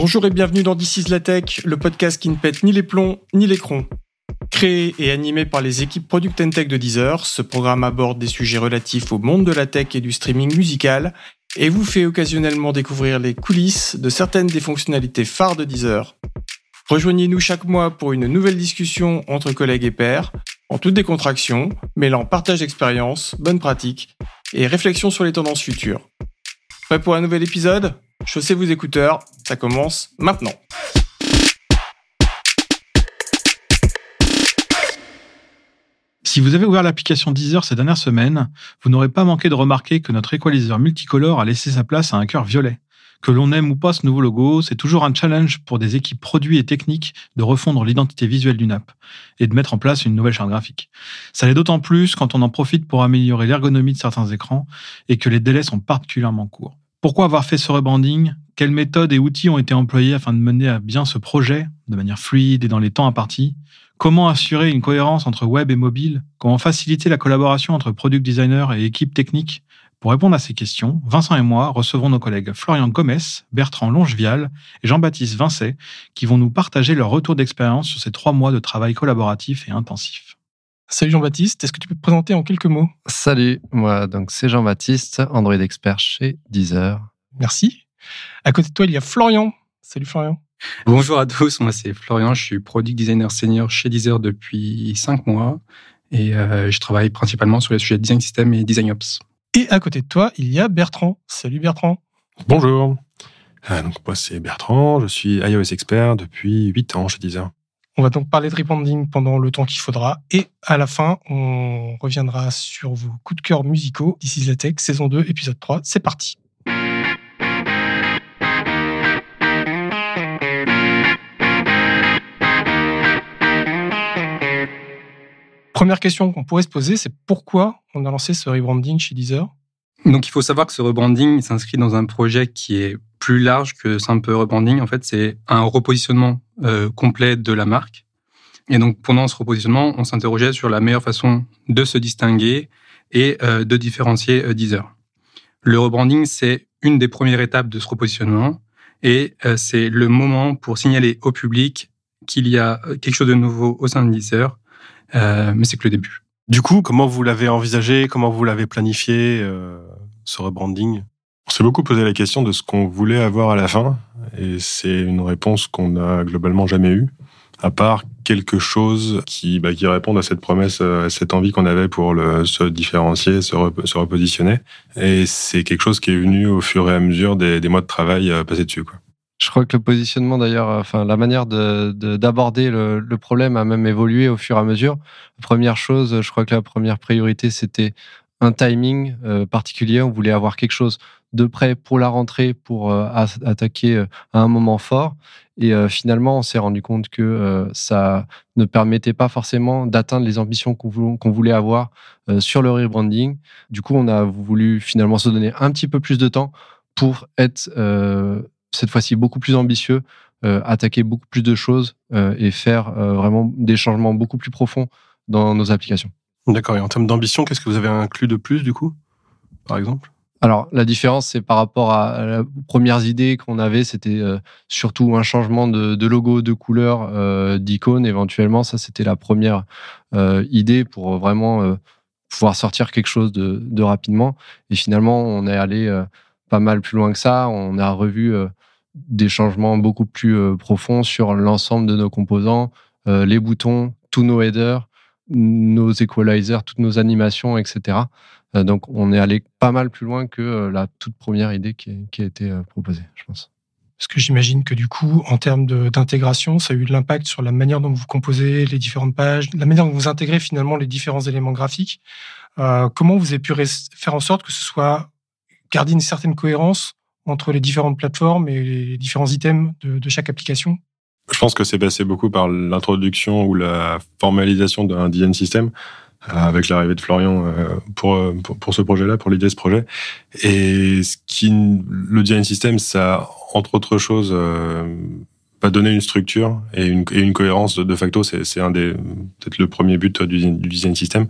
Bonjour et bienvenue dans This is la Tech, le podcast qui ne pète ni les plombs ni les crons. Créé et animé par les équipes Product and Tech de Deezer, ce programme aborde des sujets relatifs au monde de la tech et du streaming musical et vous fait occasionnellement découvrir les coulisses de certaines des fonctionnalités phares de Deezer. Rejoignez-nous chaque mois pour une nouvelle discussion entre collègues et pairs, en toute décontraction, mêlant partage d'expérience, bonnes pratiques et réflexion sur les tendances futures. Prêt pour un nouvel épisode? Chaussez vos écouteurs, ça commence maintenant. Si vous avez ouvert l'application Deezer ces dernières semaines, vous n'aurez pas manqué de remarquer que notre equalizer multicolore a laissé sa place à un cœur violet. Que l'on aime ou pas ce nouveau logo, c'est toujours un challenge pour des équipes produits et techniques de refondre l'identité visuelle d'une app et de mettre en place une nouvelle charte graphique. Ça l'est d'autant plus quand on en profite pour améliorer l'ergonomie de certains écrans et que les délais sont particulièrement courts. Pourquoi avoir fait ce rebranding? Quelles méthodes et outils ont été employés afin de mener à bien ce projet de manière fluide et dans les temps impartis? Comment assurer une cohérence entre web et mobile? Comment faciliter la collaboration entre product designers et équipes techniques? Pour répondre à ces questions, Vincent et moi recevrons nos collègues Florian Gomes, Bertrand Longevial et Jean-Baptiste Vincet qui vont nous partager leur retour d'expérience sur ces trois mois de travail collaboratif et intensif. Salut Jean-Baptiste, est-ce que tu peux te présenter en quelques mots? Salut, moi donc c'est Jean-Baptiste, Android expert chez Deezer. Merci. À côté de toi, il y a Florian. Salut Florian. Bonjour à tous, moi c'est Florian, je suis product designer senior chez Deezer depuis 5 mois et euh, je travaille principalement sur les sujets de design system et design ops. Et à côté de toi, il y a Bertrand. Salut Bertrand. Bonjour. Euh, donc moi c'est Bertrand, je suis iOS expert depuis 8 ans chez Deezer. On va donc parler de rebranding pendant le temps qu'il faudra. Et à la fin, on reviendra sur vos coups de cœur musicaux. D'ici la tech, saison 2, épisode 3. C'est parti. Première question qu'on pourrait se poser, c'est pourquoi on a lancé ce rebranding chez Deezer? Donc il faut savoir que ce rebranding s'inscrit dans un projet qui est plus large que simple rebranding. En fait, c'est un repositionnement euh, complet de la marque. Et donc, pendant ce repositionnement, on s'interrogeait sur la meilleure façon de se distinguer et euh, de différencier euh, Deezer. Le rebranding, c'est une des premières étapes de ce repositionnement et c'est le moment pour signaler au public qu'il y a quelque chose de nouveau au sein de Deezer, mais c'est que le début. Du coup, comment vous l'avez envisagé? Comment vous l'avez planifié, ce rebranding? On s'est beaucoup posé la question de ce qu'on voulait avoir à la fin, et c'est une réponse qu'on n'a globalement jamais eue, à part quelque chose qui, bah, qui réponde à cette promesse, à cette envie qu'on avait pour se différencier, se, repositionner. Et c'est quelque chose qui est venu au fur et à mesure des, mois de travail euh, passés dessus. Je crois que le positionnement, d'ailleurs, enfin, la manière d'aborder de, le, le, problème a même évolué au fur et à mesure. Première chose, je crois que la première priorité, c'était un timing euh, particulier. On voulait avoir quelque chose de près pour la rentrée, pour euh, attaquer euh, à un moment fort. Et finalement, on s'est rendu compte que ça ne permettait pas forcément d'atteindre les ambitions qu'on voulait avoir sur le rebranding. Du coup, on a voulu finalement se donner un petit peu plus de temps pour être cette fois-ci beaucoup plus ambitieux, attaquer beaucoup plus de choses et faire vraiment des changements beaucoup plus profonds dans nos applications. D'accord. Et en termes d'ambition, qu'est-ce que vous avez inclus de plus, du coup, par exemple? Alors, la différence, c'est par rapport à, les premières idées qu'on avait, c'était euh, surtout un changement de, logo, de couleur, euh, d'icône éventuellement. Ça, c'était la première euh, idée pour vraiment pouvoir sortir quelque chose de, de, rapidement. Et finalement, on est allé pas mal plus loin que ça. On a revu des changements beaucoup plus profonds sur l'ensemble de nos composants, les boutons, tous nos headers, nos equalizers, toutes nos animations, etc. Euh, donc, on est allé pas mal plus loin que euh, la toute première idée qui, a été euh, proposée, je pense. Parce que j'imagine que du coup, en termes d'intégration, ça a eu de l'impact sur la manière dont vous composez les différentes pages, la manière dont vous intégrez finalement les différents éléments graphiques. comment vous avez pu faire en sorte que ce soit garder une certaine cohérence entre les différentes plateformes et les différents items de chaque application? Je pense que c'est passé beaucoup par l'introduction ou la formalisation d'un DN system euh, avec l'arrivée de Florian euh, pour, pour, ce projet-là, pour l'idée de ce projet. Et ce qui, le design system, ça, entre autres choses, euh, pas donner une structure et une, et une cohérence de, facto, c'est un des peut-être le premier but du design system.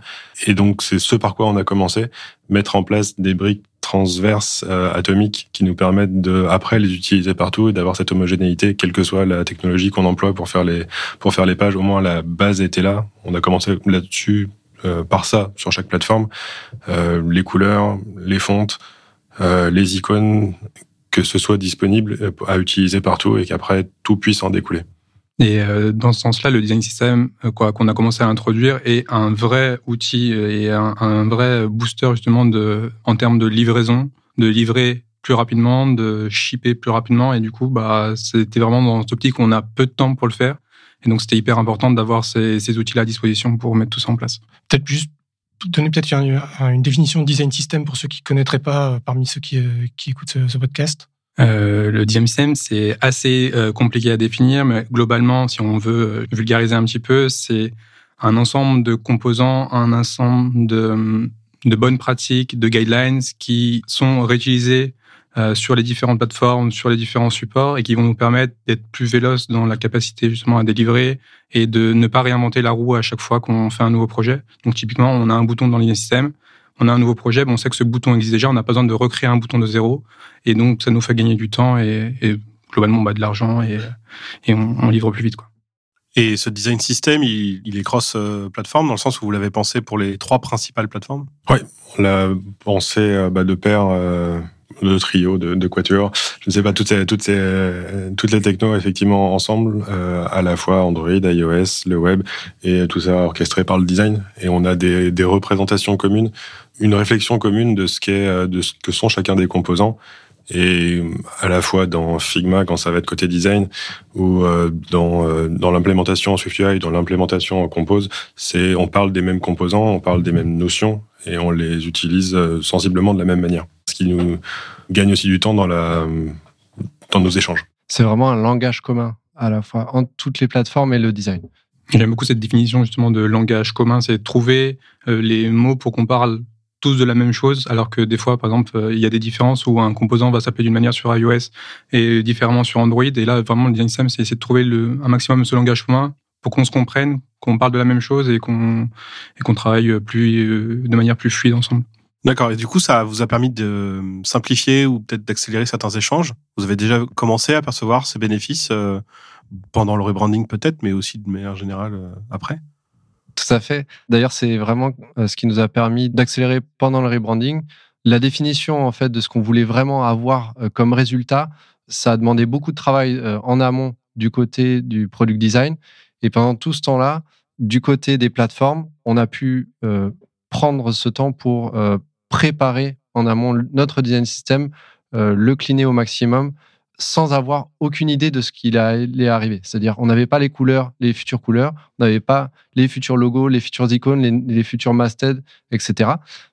Et donc c'est ce par quoi on a commencé, mettre en place des briques transverses atomiques qui nous permettent de après les utiliser partout et d'avoir cette homogénéité quelle que soit la technologie qu'on emploie pour faire les pour faire les pages. Au moins la base était là. On a commencé là-dessus par ça sur chaque plateforme. Les couleurs les fontes les icônes que ce soit disponible à utiliser partout et qu'après tout puisse en découler. Et euh, dans ce sens-là, le design system euh, quoi qu'on a commencé à introduire est un vrai outil euh, et un, vrai booster justement de en termes de livraison, de livrer plus rapidement, de shipper plus rapidement et du coup bah c'était vraiment dans cette optique où on a peu de temps pour le faire et donc c'était hyper important d'avoir ces, ces outils-là à disposition pour mettre tout ça en place. Peut-être juste donner peut-être une, définition de design system pour ceux qui connaîtraient pas parmi ceux qui, qui écoutent ce podcast. Euh, le system, c'est assez euh, compliqué à définir, mais globalement, si on veut euh, vulgariser un petit peu, c'est un ensemble de composants, un ensemble de, bonnes pratiques, de guidelines qui sont réutilisés sur les différentes plateformes, sur les différents supports et qui vont nous permettre d'être plus véloces dans la capacité justement à délivrer et de ne pas réinventer la roue à chaque fois qu'on fait un nouveau projet. Donc typiquement, on a un bouton dans le système, on a un nouveau projet, on sait que ce bouton existe déjà, on n'a pas besoin de recréer un bouton de zéro. Et donc, ça nous fait gagner du temps et, globalement bah, de l'argent et, et on, livre plus vite. Quoi. Et ce design system, il, est cross-plateforme dans le sens où vous l'avez pensé pour les trois principales plateformes? Oui, on l'a pensé euh, bah, de pair. Euh, de trio, de, de quatuor. Je ne sais pas toutes ces, toutes ces, toutes les technos effectivement ensemble, euh, à la fois Android, iOS, le web et tout ça orchestré par le design. Et on a des, des représentations communes, une réflexion commune de ce qu'est, euh, de ce que sont chacun des composants. Et à la fois dans Figma quand ça va être côté design ou euh, dans dans l'implémentation en SwiftUI, dans l'implémentation en Compose, c'est on parle des mêmes composants, on parle des mêmes notions et on les utilise sensiblement de la même manière qui nous gagne aussi du temps dans, la, dans nos échanges. C'est vraiment un langage commun à la fois entre toutes les plateformes et le design. J'aime beaucoup cette définition justement de langage commun, c'est trouver euh, les mots pour qu'on parle tous de la même chose, alors que des fois, par exemple, euh, il y a des différences où un composant va s'appeler d'une manière sur iOS et différemment sur Android. Et là, vraiment, le design system, c'est essayer de trouver le, un maximum de ce langage commun pour qu'on se comprenne, qu'on parle de la même chose et qu'on et qu'on travaille plus euh, de manière plus fluide ensemble. D'accord. Et du coup, ça vous a permis de simplifier ou peut-être d'accélérer certains échanges? Vous avez déjà commencé à percevoir ces bénéfices euh, pendant le rebranding peut-être, mais aussi de manière générale euh, après? Tout à fait. D'ailleurs, c'est vraiment euh, ce qui nous a permis d'accélérer pendant le rebranding. La définition en fait de ce qu'on voulait vraiment avoir comme résultat, ça a demandé beaucoup de travail en amont du côté du product design. Et pendant tout ce temps-là, du côté des plateformes, on a pu prendre ce temps pour préparer en amont notre design system, euh, le cleaner au maximum, sans avoir aucune idée de ce qu'il allait arriver. C'est-à-dire, on n'avait pas les couleurs, les futures couleurs, on n'avait pas les futurs logos, les futures icônes, les, futurs mastheads, etc.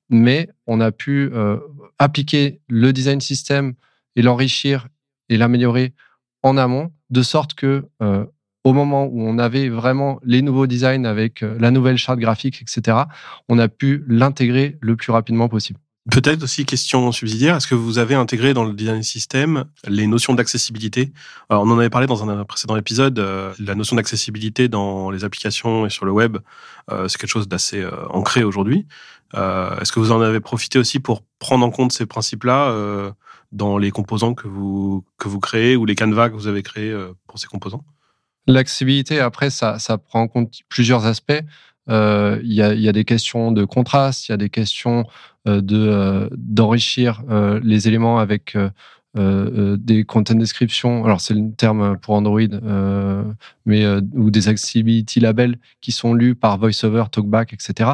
Mais on a pu euh, appliquer le design system et l'enrichir et l'améliorer en amont, de sorte que euh, au moment où on avait vraiment les nouveaux designs avec euh, la nouvelle charte graphique, etc., on a pu l'intégrer le plus rapidement possible. Peut-être aussi question subsidiaire, est-ce que vous avez intégré dans le design system les notions d'accessibilité? On en avait parlé dans un précédent épisode, euh, la notion d'accessibilité dans les applications et sur le web, euh, c'est quelque chose d'assez ancré aujourd'hui. Est-ce que vous en avez profité aussi pour prendre en compte ces principes-là dans les composants que vous, que vous créez ou les canevas que vous avez créés pour ces composants? L'accessibilité, après, ça, ça prend en compte plusieurs aspects. Euh, il y, a, y, a, des questions de contraste, il y a des questions euh, de euh, d'enrichir les éléments avec des content descriptions. Alors c'est le terme pour Android, mais ou des accessibility labels qui sont lus par VoiceOver, TalkBack, etc.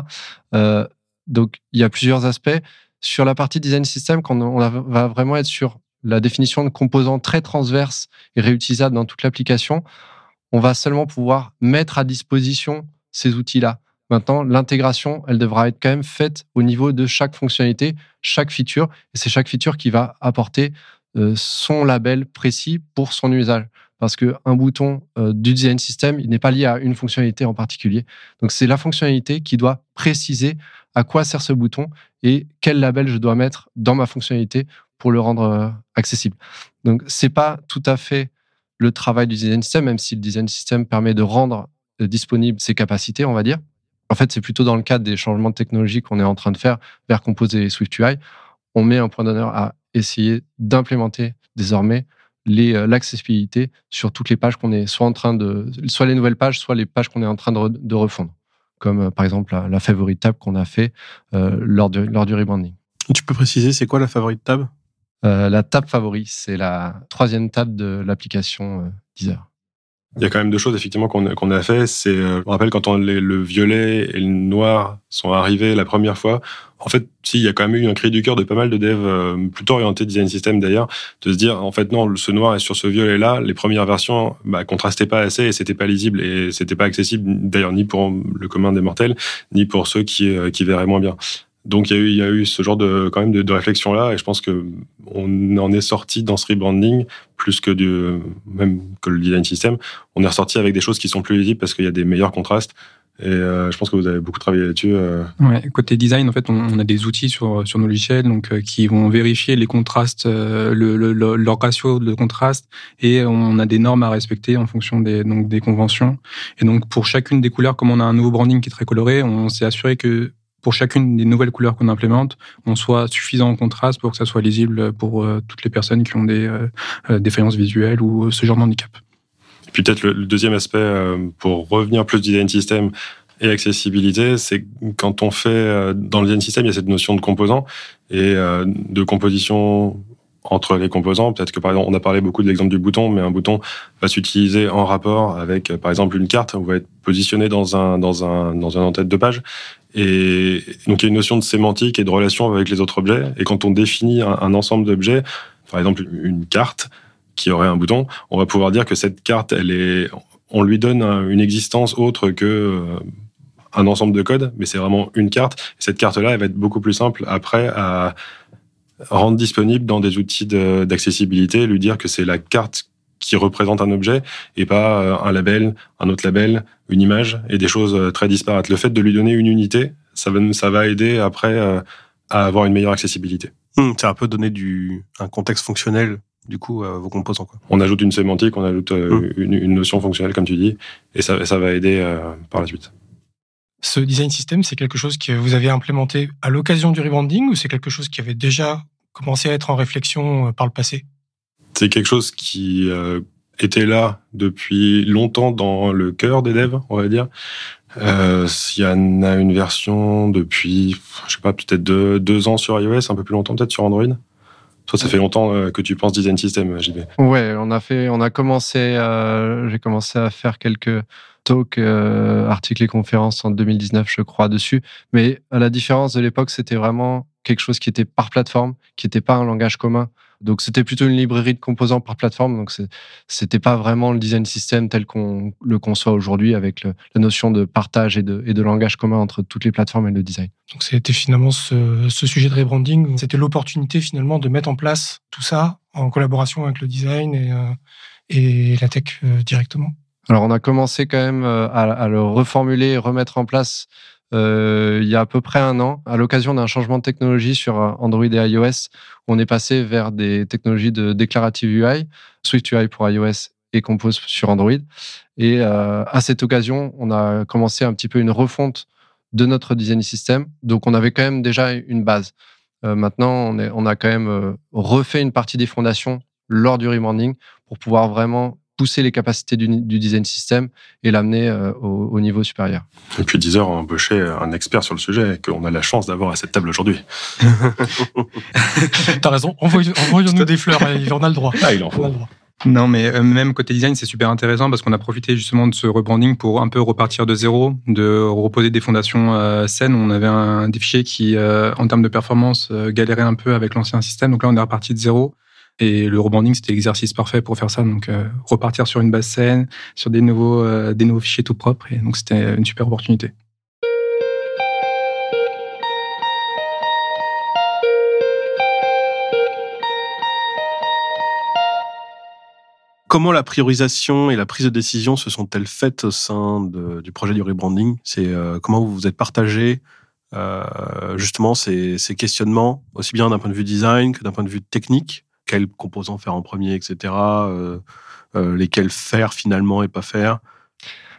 donc il y a plusieurs aspects. Sur la partie design system, quand on va vraiment être sur la définition de composants très transverses et réutilisables dans toute l'application, on va seulement pouvoir mettre à disposition ces outils-là. Maintenant, l'intégration, elle devra être quand même faite au niveau de chaque fonctionnalité, chaque feature, c'est chaque feature qui va apporter euh, son label précis pour son usage. Parce qu'un bouton euh, du design system, il n'est pas lié à une fonctionnalité en particulier. Donc, c'est la fonctionnalité qui doit préciser à quoi sert ce bouton et quel label je dois mettre dans ma fonctionnalité pour le rendre euh, accessible. Donc, c'est pas tout à fait le travail du design system, même si le design system permet de rendre euh, disponibles ses capacités, on va dire. En fait, c'est plutôt dans le cadre des changements de technologie qu'on est en train de faire vers Compose et SwiftUI. on met un point d'honneur à essayer d'implémenter désormais l'accessibilité sur toutes les pages qu'on est soit en train de, soit les nouvelles pages, soit les pages qu'on est en train de, de refondre, comme par exemple la, favorite tab qu'on a fait lors, du, lors du rebranding. Tu peux préciser, c'est quoi la favorite tab? La tab favori, c'est la troisième tab de l'application Deezer. Il y a quand même deux choses effectivement qu'on qu'on a fait. C'est, euh, je me rappelle quand on, le violet et le noir sont arrivés la première fois. En fait, si il y a quand même eu un cri du cœur de pas mal de devs euh, plutôt orientés design system d'ailleurs, de se dire en fait non, ce noir est sur ce violet là. Les premières versions bah, contrastaient pas assez et c'était pas lisible et c'était pas accessible d'ailleurs ni pour le commun des mortels ni pour ceux qui euh, qui verraient moins bien. Donc il y a eu, il y a eu ce genre de quand même de, réflexion là, et je pense que on en est sorti dans ce rebranding plus que du même que le design system. On est ressorti avec des choses qui sont plus lisibles parce qu'il y a des meilleurs contrastes. Et euh, je pense que vous avez beaucoup travaillé là-dessus. Euh. Ouais, côté design, en fait, on, a des outils sur sur nos logiciels, donc euh, qui vont vérifier les contrastes, le, le, leur ratio de contraste, et on a des normes à respecter en fonction des donc des conventions. Et donc pour chacune des couleurs, comme on a un nouveau branding qui est très coloré, on s'est assuré que pour chacune des nouvelles couleurs qu'on implémente, on soit suffisant en contraste pour que ça soit lisible pour euh, toutes les personnes qui ont des euh, euh, défaillances visuelles ou ce genre de handicap. Et puis peut-être le, deuxième aspect, pour revenir plus design system et accessibilité, c'est quand on fait dans le design system, il y a cette notion de composants et de composition entre les composants. Peut-être que par exemple, on a parlé beaucoup de l'exemple du bouton, mais un bouton va s'utiliser en rapport avec, par exemple, une carte. On va être positionné dans un dans un dans un en-tête de page. Et donc il y a une notion de sémantique et de relation avec les autres objets. Et quand on définit un, ensemble d'objets, par exemple une carte qui aurait un bouton, on va pouvoir dire que cette carte, elle est, on lui donne une existence autre que euh, un ensemble de codes, mais c'est vraiment une carte. cette carte-là, elle va être beaucoup plus simple après à rendre disponible dans des outils d'accessibilité, lui dire que c'est la carte qui représente un objet et pas euh, un label, un autre label, une image et des choses euh, très disparates. Le fait de lui donner une unité, ça va, ça va aider après euh, à avoir une meilleure accessibilité. Mmh, ça un peu donner du, un contexte fonctionnel du coup à vos composants. Quoi. On ajoute une sémantique, on ajoute mmh. une, une, notion fonctionnelle comme tu dis et ça, ça va aider par la suite. Ce design system, c'est quelque chose que vous avez implémenté à l'occasion du rebranding ou c'est quelque chose qui avait déjà commencé à être en réflexion par le passé? C'est quelque chose qui euh, était là depuis longtemps dans le cœur des devs, on va dire. Euh, il y en a une version depuis, je sais pas, peut-être deux, deux ans sur iOS, un peu plus longtemps peut-être sur Android. Toi, ça fait longtemps euh, que tu penses design system, JB. Ouais, on a fait, on a commencé, j'ai commencé à faire quelques talks, euh, articles et conférences en 2019, je crois, dessus. Mais à la différence de l'époque, c'était vraiment quelque chose qui était par plateforme, qui n'était pas un langage commun. Donc c'était plutôt une librairie de composants par plateforme. Donc c'était pas vraiment le design system tel qu'on le conçoit aujourd'hui avec la notion de partage et de, et de, langage commun entre toutes les plateformes et le design. Donc c'était finalement ce, ce, sujet de rebranding. C'était l'opportunité finalement de mettre en place tout ça en collaboration avec le design et, euh, et la tech euh, directement. Alors on a commencé quand même euh, à, à le reformuler, remettre en place euh, il y a à peu près un an, à l'occasion d'un changement de technologie sur euh, Android et iOS, on est passé vers des technologies de déclarative UI, Swift UI pour iOS et Compose sur Android. Et euh, à cette occasion, on a commencé un petit peu une refonte de notre design system. Donc, on avait quand même déjà une base. maintenant, on, a quand même refait une partie des fondations lors du rebranding pour pouvoir vraiment pousser les capacités du, design system et l'amener euh, au, niveau supérieur. Et puis Deezer a embauché un expert sur le sujet qu'on a la chance d'avoir à cette table aujourd'hui. T'as raison, envoyons-nous des fleurs, il en a le droit. Ah, il en faut. Non, mais euh, même côté design, c'est super intéressant parce qu'on a profité justement de ce rebranding pour un peu repartir de zéro, de reposer des fondations euh, saines. On avait un, des fichiers qui, en termes de performance, galéraient un peu avec l'ancien système. Donc là, on est reparti de zéro. Et le rebranding, c'était l'exercice parfait pour faire ça. Donc, euh, repartir sur une base saine, sur des nouveaux, euh, des nouveaux fichiers tout propres. Et donc, c'était une super opportunité. Comment la priorisation et la prise de décision se sont-elles faites au sein du projet du rebranding? C'est euh, comment vous vous êtes partagé justement ces, ces questionnements, aussi bien d'un point de vue design que d'un point de vue technique? Quels composants faire en premier, etc. Euh, euh, lesquels faire finalement et pas faire.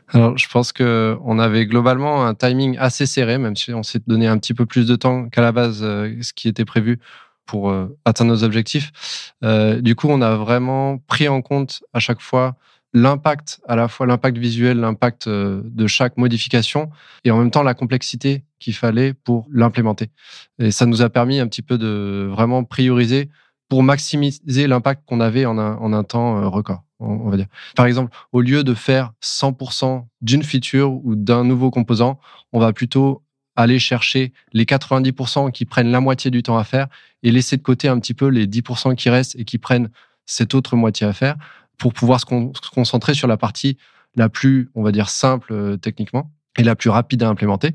Alors, je pense que on avait globalement un timing assez serré, même si on s'est donné un petit peu plus de temps qu'à la base, euh, ce qui était prévu pour atteindre nos objectifs. Du coup, on a vraiment pris en compte à chaque fois l'impact, à la fois l'impact visuel, l'impact de chaque modification, et en même temps la complexité qu'il fallait pour l'implémenter. Et ça nous a permis un petit peu de vraiment prioriser pour maximiser l'impact qu'on avait en un, temps record, on va dire. Par exemple, au lieu de faire 100% d'une feature ou d'un nouveau composant, on va plutôt aller chercher les 90% qui prennent la moitié du temps à faire et laisser de côté un petit peu les 10% qui restent et qui prennent cette autre moitié à faire pour pouvoir se, concentrer sur la partie la plus, on va dire, simple euh, techniquement et la plus rapide à implémenter.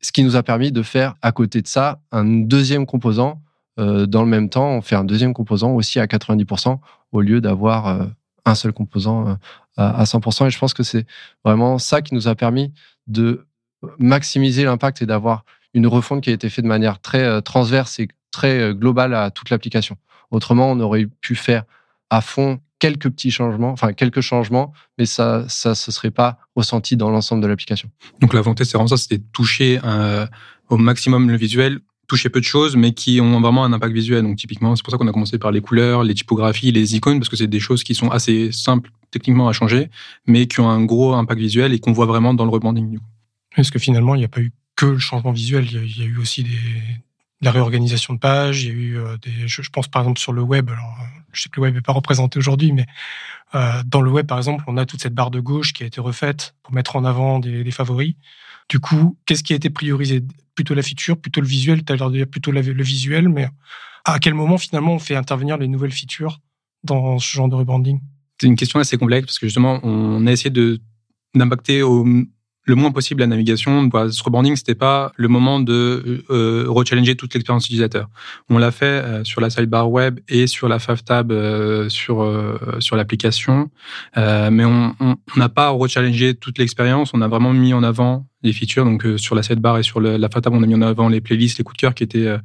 Ce qui nous a permis de faire à côté de ça un deuxième composant. Euh, dans le même temps, on fait un deuxième composant aussi à 90% au lieu d'avoir euh, un seul composant à 100%. Et je pense que c'est vraiment ça qui nous a permis de maximiser l'impact et d'avoir une refonte qui a été faite de manière très euh, transverse et très euh, globale à toute l'application. Autrement, on aurait pu faire à fond quelques petits changements, enfin quelques changements, mais ça, ça se serait pas ressenti dans l'ensemble de l'application. Donc la volonté, c'est vraiment ça, c'était toucher euh, au maximum le visuel, toucher peu de choses, mais qui ont vraiment un impact visuel. Donc typiquement, c'est pour ça qu'on a commencé par les couleurs, les typographies, les icônes, parce que c'est des choses qui sont assez simples techniquement à changer, mais qui ont un gros impact visuel et qu'on voit vraiment dans le rebranding. Parce que finalement, il n'y a pas eu que le changement visuel, il y a, eu aussi la réorganisation de pages, il y a eu euh, des, je, pense par exemple sur le web, alors je sais que le web n'est pas représenté aujourd'hui, mais euh, dans le web par exemple, on a toute cette barre de gauche qui a été refaite pour mettre en avant des, favoris. Du coup, qu'est-ce qui a été priorisé? Plutôt la feature, plutôt le visuel? Tu as l'air de dire plutôt le visuel, mais à quel moment finalement on fait intervenir les nouvelles features dans ce genre de rebranding? C'est une question assez complexe parce que justement, on a essayé d'impacter au le moins possible la navigation. Ce rebranding, c'était pas le moment de euh, rechallenger toute l'expérience utilisateur. On l'a fait euh, sur la sidebar web et sur la favtab euh, sur euh, sur l'application, euh, mais on n'a pas rechallengé toute l'expérience. On a vraiment mis en avant les features. Donc sur la sidebar et sur la favtab, on a mis en avant les playlists, les coups de cœur qui étaient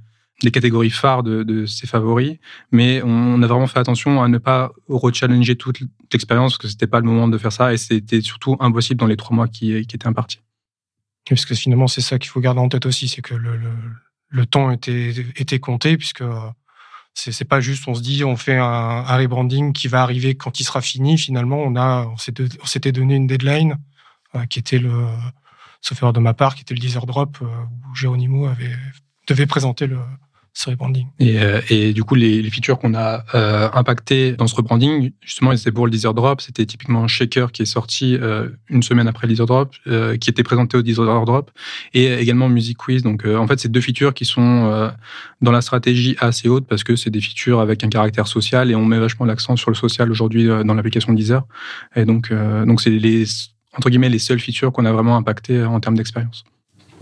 les catégories phares de, ses favoris, mais on a vraiment fait attention à ne pas rechallenger toute l'expérience parce que c'était pas le moment de faire ça et c'était surtout impossible dans les trois mois qui, étaient impartis. Parce que finalement, c'est ça qu'il faut garder en tête aussi, c'est que le, le, temps était, était compté puisque c'est, c'est pas juste on se dit on fait un, rebranding qui va arriver quand il sera fini. Finalement, on on s'était donné une deadline euh, qui était le, sauf erreur de ma part, qui était le Deezer Drop euh, où Geronimo avait devait présenter le, ce rebranding. Et, euh, et du coup, les, les features qu'on a euh, impactées dans ce rebranding, justement, c'était pour le Deezer Drop. C'était typiquement Shaker qui est sorti euh, une semaine après le Deezer Drop, euh, qui était présenté au Deezer Drop, et également Music Quiz. Donc, euh, en fait, c'est deux features qui sont dans la stratégie assez haute parce que c'est des features avec un caractère social et on met vachement l'accent sur le social aujourd'hui dans l'application Deezer. Et donc, donc c'est les entre guillemets les seules features qu'on a vraiment impactées en termes d'expérience.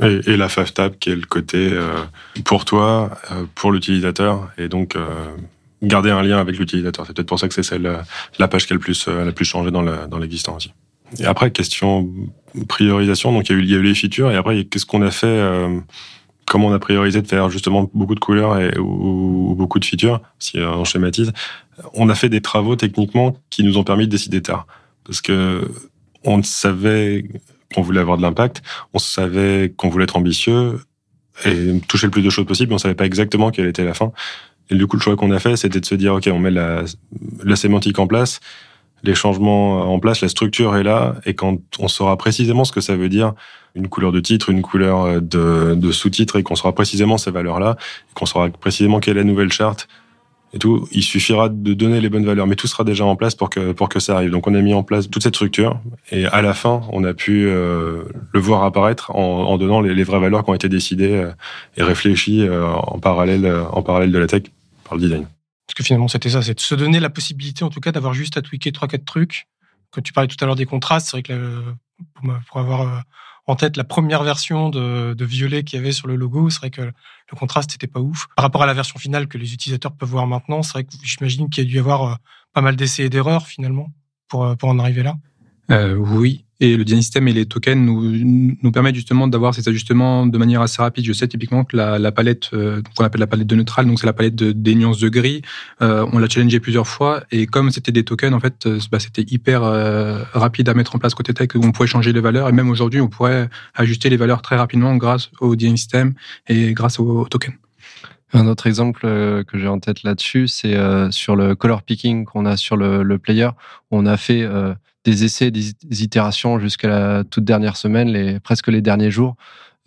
Et, la FAFTAB qui est le côté euh, pour toi, euh, pour l'utilisateur, et donc euh, garder un lien avec l'utilisateur. C'est peut-être pour ça que c'est celle la page qui a le plus la plus changé dans aussi. Et après question priorisation, donc il y y a eu les features et après qu'est-ce qu'on a fait comment on a priorisé de faire justement beaucoup de couleurs et, ou, ou beaucoup de features, si on schématise. On a fait des travaux techniquement qui nous ont permis de décider tard. Parce que on savait qu'on voulait avoir de l'impact, on savait qu'on voulait être ambitieux et toucher le plus de choses possible, mais on savait pas exactement quelle était la fin. Et du coup, le choix qu'on a fait, c'était de se dire, OK, on met la, la sémantique en place, les changements en place, la structure est là, et quand on saura précisément ce que ça veut dire, une couleur de titre, une couleur de, de sous-titre, et qu'on saura précisément ces valeurs-là, qu'on saura précisément quelle est la nouvelle charte, et tout. Il suffira de donner les bonnes valeurs, mais tout sera déjà en place pour que pour que ça arrive. Donc on a mis en place toute cette structure et à la fin, on a pu euh, le voir apparaître en, donnant les, vraies valeurs qui ont été décidées euh, et réfléchies euh, en parallèle en parallèle de la tech par le design. Parce que finalement, c'était ça, c'est de se donner la possibilité, en tout cas, d'avoir juste à tweaker trois quatre trucs. Quand tu parlais tout à l'heure des contrastes, c'est vrai que pour avoir en tête la première version de, violet qu'il y avait sur le logo. C'est vrai que le contraste n'était pas ouf. Par rapport à la version finale que les utilisateurs peuvent voir maintenant, c'est vrai que j'imagine qu'il y a dû y avoir euh, pas mal d'essais et d'erreurs finalement pour, euh, pour en arriver là. Euh, oui, et le design et les tokens nous, nous permettent justement d'avoir ces ajustements de manière assez rapide. Je sais typiquement que la, palette euh, qu'on appelle la palette de neutral, donc c'est la palette de, des nuances de gris, euh, on l'a challengé plusieurs fois et comme c'était des tokens, en fait, euh, bah, c'était hyper rapide à mettre en place côté tech. On pouvait changer les valeurs et même aujourd'hui, on pourrait ajuster les valeurs très rapidement grâce au design et grâce aux, tokens. Un autre exemple que j'ai en tête là-dessus, c'est sur le color picking qu'on a sur le, player. On a fait des essais, des itérations jusqu'à la toute dernière semaine, les, presque les derniers jours,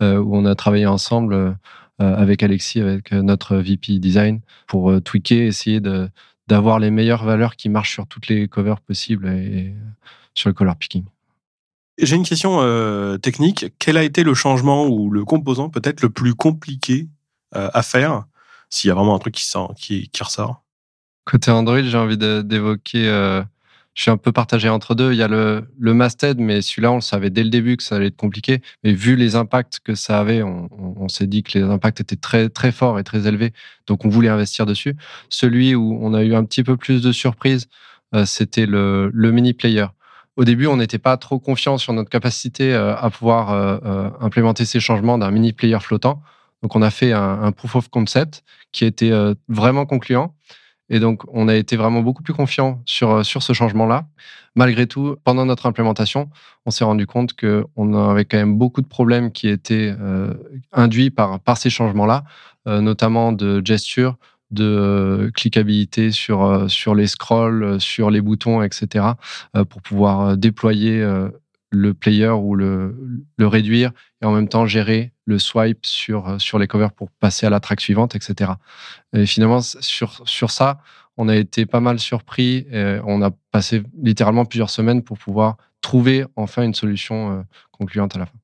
où on a travaillé ensemble avec Alexis, avec notre VP design, pour tweaker, essayer d'avoir les meilleures valeurs qui marchent sur toutes les covers possibles et sur le color picking. J'ai une question euh, technique. Quel a été le changement ou le composant peut-être le plus compliqué euh, à faire s'il y a vraiment un truc qui, sort, qui, ressort? Côté Android, j'ai envie d'évoquer euh, je suis un peu partagé entre deux. Il y a le, le masthead, mais celui-là, on le savait dès le début que ça allait être compliqué. Mais vu les impacts que ça avait, on, s'est dit que les impacts étaient très, très forts et très élevés. Donc, on voulait investir dessus. Celui où on a eu un petit peu plus de surprise, euh, c'était le, le mini player. Au début, on n'était pas trop confiant sur notre capacité euh, à pouvoir euh, implémenter ces changements d'un mini player flottant. Donc, on a fait un proof of concept qui était vraiment concluant. Et donc, on a été vraiment beaucoup plus confiant sur, euh, sur ce changement-là. Malgré tout, pendant notre implémentation, on s'est rendu compte qu'on avait quand même beaucoup de problèmes qui étaient euh, induits par, par ces changements-là, euh, notamment de gesture, de cliquabilité sur, sur les scrolls, sur les boutons, etc., pour pouvoir déployer le player ou le, le réduire et en même temps gérer le swipe sur, sur les covers pour passer à la track suivante, etc. Et finalement, sur, sur ça, on a été pas mal surpris. Et on a passé littéralement plusieurs semaines pour pouvoir trouver enfin une solution euh, concluante à la fin.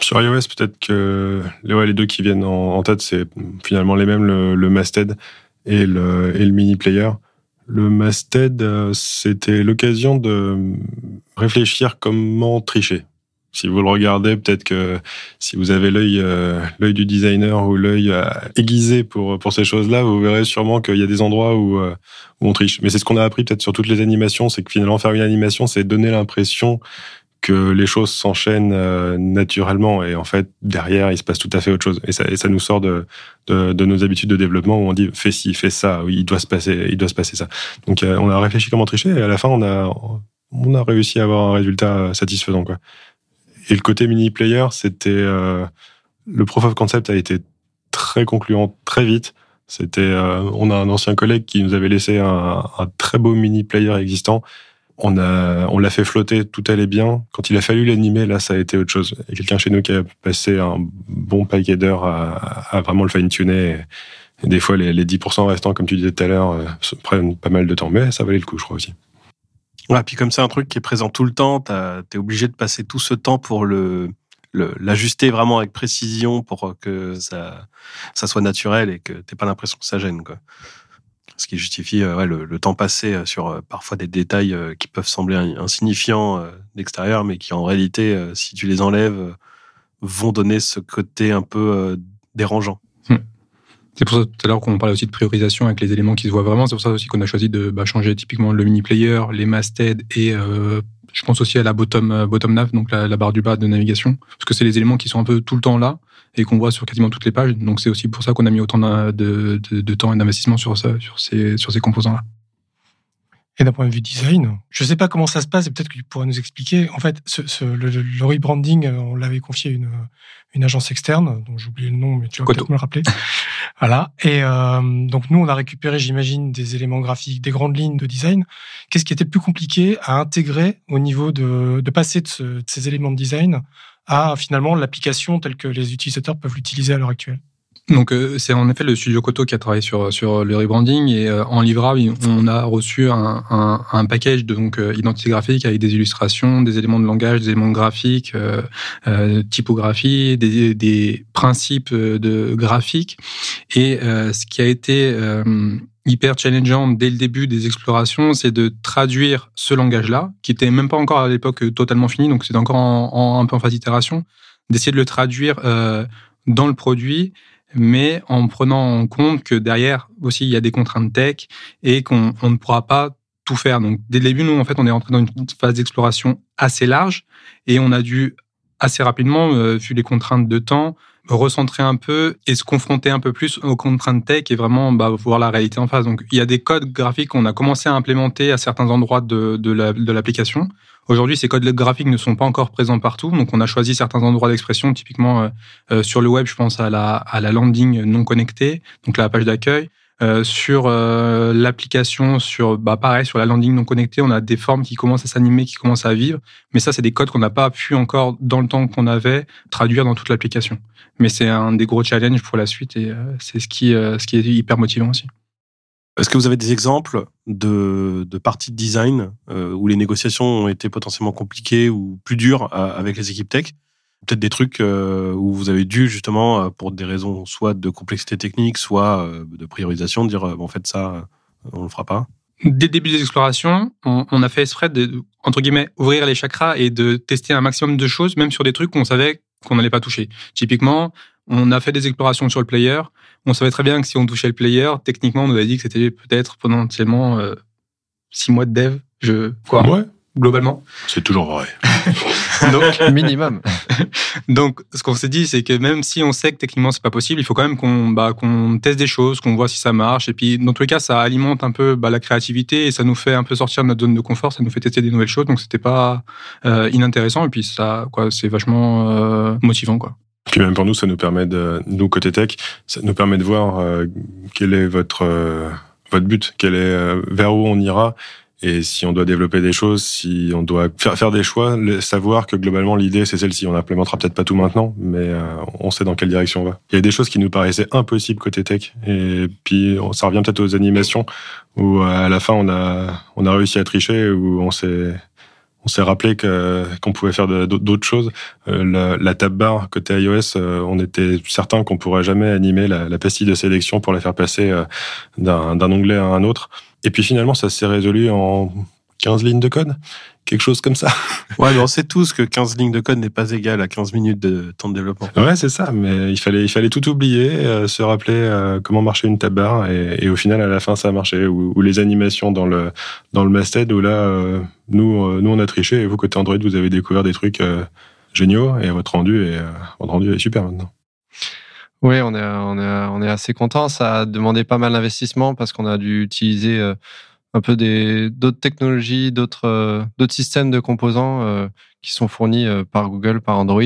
Sur iOS, peut-être que les deux qui viennent en, tête, c'est finalement les mêmes, le, le masthead et le, et le mini player. Le masthead, euh, c'était l'occasion de réfléchir comment tricher. Si vous le regardez, peut-être que si vous avez l'œil euh, l'œil du designer ou l'œil euh, aiguisé pour pour ces choses-là, vous verrez sûrement qu'il y a des endroits où, où on triche. Mais c'est ce qu'on a appris peut-être sur toutes les animations, c'est que finalement faire une animation, c'est donner l'impression que les choses s'enchaînent euh, naturellement. Et en fait derrière il se passe tout à fait autre chose. Et ça, et ça nous sort de, de, de, nos habitudes de développement où on dit fais ci fais ça. Il doit se passer il doit se passer ça. Donc euh, on a réfléchi comment tricher et à la fin on a on a réussi à avoir un résultat satisfaisant quoi. Et le côté mini player c'était euh, le proof of concept a été très concluant très vite. C'était on a un ancien collègue qui nous avait laissé un, un très beau mini player existant on l'a fait flotter, tout allait bien. Quand il a fallu l'animer, là, ça a été autre chose. Il y a quelqu'un chez nous qui a passé un bon paquet d'heures à, vraiment le fine-tuner. Et, des fois, les, 10% restants, comme tu disais tout à l'heure, euh, prennent pas mal de temps. Mais ça valait le coup, je crois aussi. Ouais, puis comme c'est un truc qui est présent tout le temps, t'es obligé de passer tout ce temps pour l'ajuster vraiment avec précision pour que ça, ça soit naturel et que t'aies pas l'impression que ça gêne. Quoi ce qui justifie euh, le, temps passé euh, sur euh, parfois des détails qui peuvent sembler insignifiants d'extérieur, mais qui en réalité, si tu les enlèves, vont donner ce côté un peu dérangeant. Hmm. C'est pour ça tout à l'heure qu'on parlait aussi de priorisation avec les éléments qui se voient vraiment. C'est pour ça aussi qu'on a choisi de bah, changer typiquement le mini player, les mastheads et je pense aussi à la bottom bottom nav, donc la, barre du bas de navigation, parce que c'est les éléments qui sont un peu tout le temps là et qu'on voit sur quasiment toutes les pages. Donc c'est aussi pour ça qu'on a mis autant de, de, temps et d'investissement sur, ça, sur ces, sur ces composants-là. Et d'un point de vue design, je ne sais pas comment ça se passe, et peut-être que tu pourrais nous expliquer. En fait, ce, le, le, rebranding, euh, on l'avait confié à une, une agence externe, dont j'ai oublié le nom, mais tu vas peut-être me le rappeler. voilà. Et euh, donc nous, on a récupéré, j'imagine, des éléments graphiques, des grandes lignes de design. Qu'est-ce qui était plus compliqué à intégrer au niveau de, de passer de, de ces éléments de design à finalement l'application telle que les utilisateurs peuvent l'utiliser à l'heure actuelle. Donc euh, c'est en effet le studio Koto qui a travaillé sur sur le rebranding et euh, en livrable on a reçu un, un, un package de donc euh, identité graphique avec des illustrations, des éléments de langage, des éléments graphiques, typographie, des, des principes de graphique et ce qui a été hyper challengeant dès le début des explorations, c'est de traduire ce langage-là, qui était même pas encore à l'époque totalement fini, donc c'est encore en, un peu en phase d'itération, d'essayer de le traduire euh, dans le produit, mais en prenant en compte que derrière aussi il y a des contraintes tech et qu'on ne pourra pas tout faire. Donc dès le début, nous en fait, on est rentré dans une phase d'exploration assez large et on a dû assez rapidement, euh, vu les contraintes de temps, recentrer un peu et se confronter un peu plus aux contraintes tech et vraiment bah, voir la réalité en face. Donc, il y a des codes graphiques qu'on a commencé à implémenter à certains endroits de, de l'application. Aujourd'hui, ces codes graphiques ne sont pas encore présents partout, donc on a choisi certains endroits d'expression, typiquement euh, euh, sur le web, je pense à la, à la landing non connectée, donc la page d'accueil. Euh, sur euh, l'application, sur bah pareil sur la landing non connectée, on a des formes qui commencent à s'animer, qui commencent à vivre. Mais ça, c'est des codes qu'on n'a pas pu encore dans le temps qu'on avait traduire dans toute l'application. Mais c'est un des gros challenges pour la suite et euh, c'est ce qui ce qui est hyper motivant aussi. Est-ce que vous avez des exemples de, de parties de design où les négociations ont été potentiellement compliquées ou plus dures avec les équipes tech? Peut-être des trucs euh, où vous avez dû justement, euh, pour des raisons soit de complexité technique, soit euh, de priorisation, dire en fait ça, on le fera pas Dès le début des explorations, on, a fait exprès de, entre guillemets, ouvrir les chakras et de tester un maximum de choses, même sur des trucs qu'on savait qu'on n'allait pas toucher. Typiquement, on a fait des explorations sur le player. On savait très bien que si on touchait le player, techniquement, on nous avait dit que c'était peut-être potentiellement six mois de dev. Je quoi Ouais globalement. C'est toujours vrai. donc minimum. donc ce qu'on s'est dit c'est que même si on sait que techniquement c'est pas possible, il faut quand même qu'on bah, qu'on teste des choses, qu'on voit si ça marche et puis dans tous les cas ça alimente un peu bah, la créativité et ça nous fait un peu sortir de notre zone de confort, ça nous fait tester des nouvelles choses donc c'était pas euh, inintéressant et puis ça quoi c'est vachement euh, motivant quoi. Puis même pour nous ça nous permet de nous côté tech, ça nous permet de voir euh, quel est votre votre but, quel est vers où on ira et si on doit développer des choses, si on doit faire, des choix, savoir que globalement l'idée c'est celle-ci. On n'implémentera peut-être pas tout maintenant, mais euh, on sait dans quelle direction on va. Il y a des choses qui nous paraissaient impossibles côté tech, et puis ça revient peut-être aux animations où à la fin on a on a réussi à tricher, où on s'est on s'est rappelé qu'on pouvait faire d'autres choses. Euh, la, la tab bar côté iOS, euh, on était certain qu'on pourrait jamais animer la, la, pastille de sélection pour la faire passer d'un onglet à un autre. Et puis finalement, ça s'est résolu en 15 lignes de code quelque chose comme ça. Ouais, mais on sait tous que 15 lignes de code n'est pas égal à 15 minutes de temps de développement. Ouais, c'est ça, mais il fallait, il fallait tout oublier, euh, se rappeler euh, comment marchait une tab bar, et, et, au final, à la fin, ça a marché. Ou, les animations dans le, dans le masthead, où là, euh, nous, nous, on a triché, et vous, côté Android, vous avez découvert des trucs géniaux, et votre rendu est, votre rendu est super maintenant. Oui, on est, assez content. Ça a demandé pas mal d'investissement parce qu'on a dû utiliser euh, un peu d'autres technologies, d'autres euh, d'autres systèmes de composants euh, qui sont fournis par Google, par Android,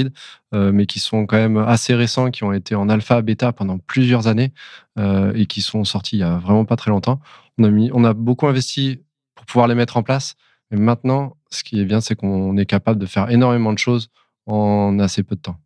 mais qui sont quand même assez récents, qui ont été en alpha, bêta pendant plusieurs années et qui sont sortis il y a vraiment pas très longtemps. On a mis, on a beaucoup investi pour pouvoir les mettre en place. Mais maintenant, ce qui est bien, c'est qu'on est capable de faire énormément de choses en assez peu de temps.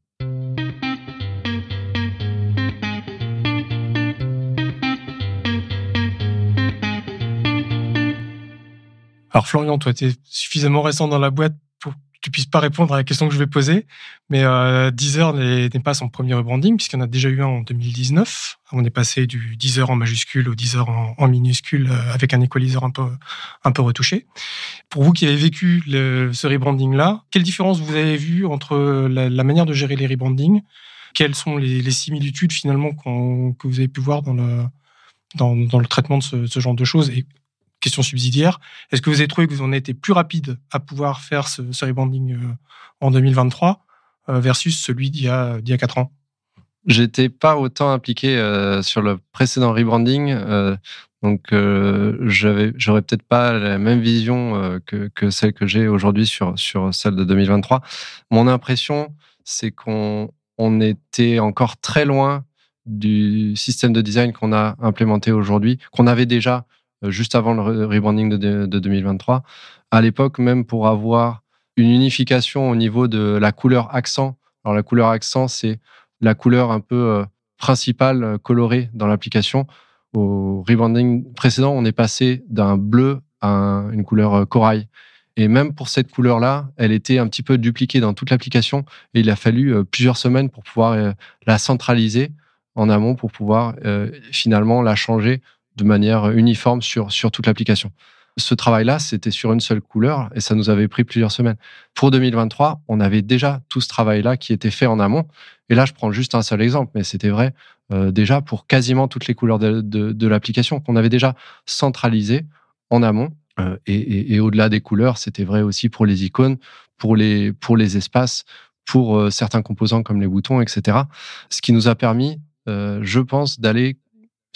Alors Florian, toi, tu es suffisamment récent dans la boîte pour que tu puisses pas répondre à la question que je vais poser, mais euh, Deezer n'est pas son premier rebranding puisqu'il y en a déjà eu un en 2019. On est passé du Deezer en majuscule au Deezer en, minuscule euh, avec un equalizer un peu un peu retouché. Pour vous qui avez vécu ce rebranding là, quelle différence vous avez vu entre la, manière de gérer les rebrandings? Quelles sont les, similitudes finalement que vous avez pu voir dans le dans, le traitement de ce, ce genre de choses? Question subsidiaire. Est-ce que vous avez trouvé que vous en été plus rapide à pouvoir faire ce, ce rebranding euh, en 2023 euh, versus celui d'il y a, d'il y a 4 ans? J'étais pas autant impliqué euh, sur le précédent rebranding, donc j'avais, j'aurais peut-être pas la même vision que, celle que j'ai aujourd'hui sur celle de 2023. Mon impression, c'est qu'on on était encore très loin du système de design qu'on a implémenté aujourd'hui, qu'on avait déjà euh, juste avant le rebranding de, 2023. À l'époque, même pour avoir une unification au niveau de la couleur accent. Alors la couleur accent, c'est la couleur un peu euh, principale euh, colorée dans l'application. Au rebranding précédent, on est passé d'un bleu à une couleur corail. Et même pour cette couleur-là, elle était un petit peu dupliquée dans toute l'application et il a fallu plusieurs semaines pour pouvoir la centraliser en amont pour pouvoir finalement la changer de manière uniforme sur, sur toute l'application. Ce travail-là, c'était sur une seule couleur et ça nous avait pris plusieurs semaines. Pour 2023, on avait déjà tout ce travail-là qui était fait en amont. Et là, je prends juste un seul exemple, mais c'était vrai euh, déjà pour quasiment toutes les couleurs de, de, l'application qu'on avait déjà centralisé en amont. Euh, et, au-delà des couleurs, c'était vrai aussi pour les icônes, pour les, pour les espaces, pour certains composants comme les boutons, etc. Ce qui nous a permis, je pense, d'aller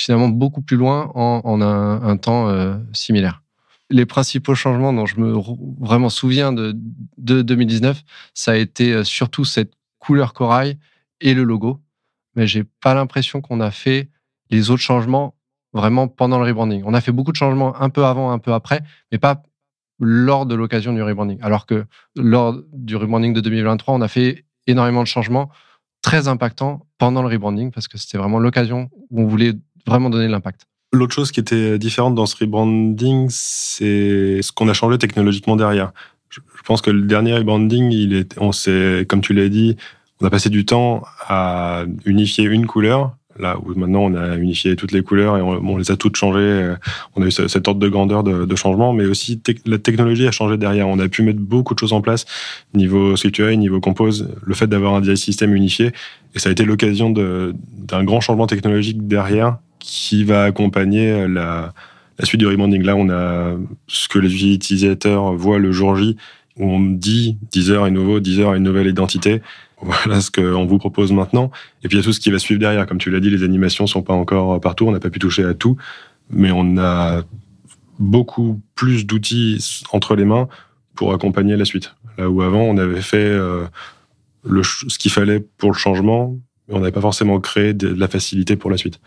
finalement beaucoup plus loin en, un, temps similaire. Les principaux changements dont je me vraiment souviens de, de 2019, ça a été surtout cette couleur corail et le logo. Mais j'ai pas l'impression qu'on a fait les autres changements vraiment pendant le rebranding. On a fait beaucoup de changements un peu avant, un peu après, mais pas lors de l'occasion du rebranding. Alors que lors du rebranding de 2023, on a fait énormément de changements très impactants pendant le rebranding parce que c'était vraiment l'occasion où on voulait vraiment donner l'impact. L'autre chose qui était différente dans ce rebranding, c'est ce qu'on a changé technologiquement derrière. Je pense que le dernier rebranding, on s'est, comme tu l'as dit, on a passé du temps à unifier une couleur Là où maintenant on a unifié toutes les couleurs et on, les a toutes changées, on a eu cette ordre de grandeur de, changement, mais aussi la technologie a changé derrière. On a pu mettre beaucoup de choses en place niveau SwiftUI, niveau Compose, le fait d'avoir un design système unifié, et ça a été l'occasion d'un grand changement technologique derrière qui va accompagner la, la suite du rebranding. Là, on a ce que les utilisateurs voient le jour J, où on dit Deezer est nouveau, Deezer est une nouvelle identité. Voilà ce qu'on vous propose maintenant. Et puis il y a tout ce qui va suivre derrière. Comme tu l'as dit, les animations sont pas encore partout. On n'a pas pu toucher à tout, mais on a beaucoup plus d'outils entre les mains pour accompagner la suite. Là où avant, on avait fait euh, ce qu'il fallait pour le changement, mais on n'avait pas forcément créé de, la facilité pour la suite.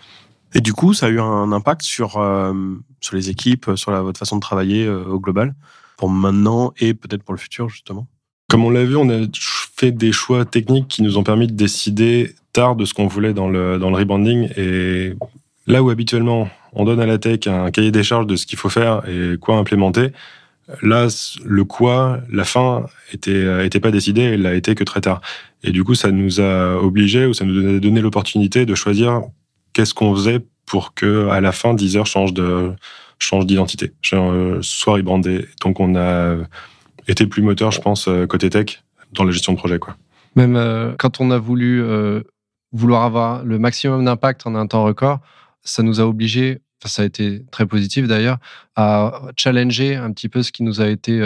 Et du coup, ça a eu un impact sur, euh, sur les équipes, sur votre façon de travailler euh, au global, pour maintenant et peut-être pour le futur, justement? Comme on l'a vu, on a fait des choix techniques qui nous ont permis de décider tard de ce qu'on voulait dans le, dans le rebranding. Et là où habituellement on donne à la tech un cahier des charges de ce qu'il faut faire et quoi implémenter, là, le quoi, la fin, était, était pas décidé, elle l'a été que très tard. Et du coup, ça nous a obligés ou ça nous a donné l'opportunité de choisir qu'est-ce qu'on faisait pour que à la fin, Deezer change de change d'identité, soit rebrandé. Donc on a était plus moteur, je pense, euh, côté tech, dans la gestion de projet. Quoi. Même euh, quand on a voulu euh, vouloir avoir le maximum d'impact en un temps record, ça nous a obligés, ça a été très positif d'ailleurs, à challenger un petit peu ce qui nous a été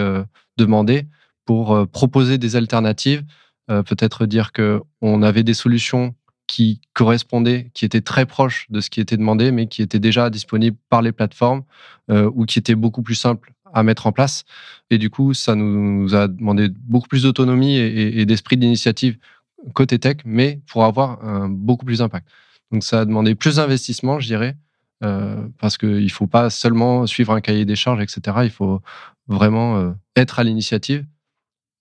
demandé pour proposer des alternatives, peut-être dire que on avait des solutions qui correspondaient, qui étaient très proches de ce qui était demandé, mais qui étaient déjà disponibles par les plateformes ou qui étaient beaucoup plus simples à mettre en place. Et du coup, ça nous a demandé beaucoup plus d'autonomie et, d'esprit d'initiative côté tech, mais pour avoir beaucoup plus d'impact. Donc ça a demandé plus d'investissement, je dirais, euh, parce qu'il ne faut pas seulement suivre un cahier des charges, etc. Il faut vraiment euh, être à l'initiative.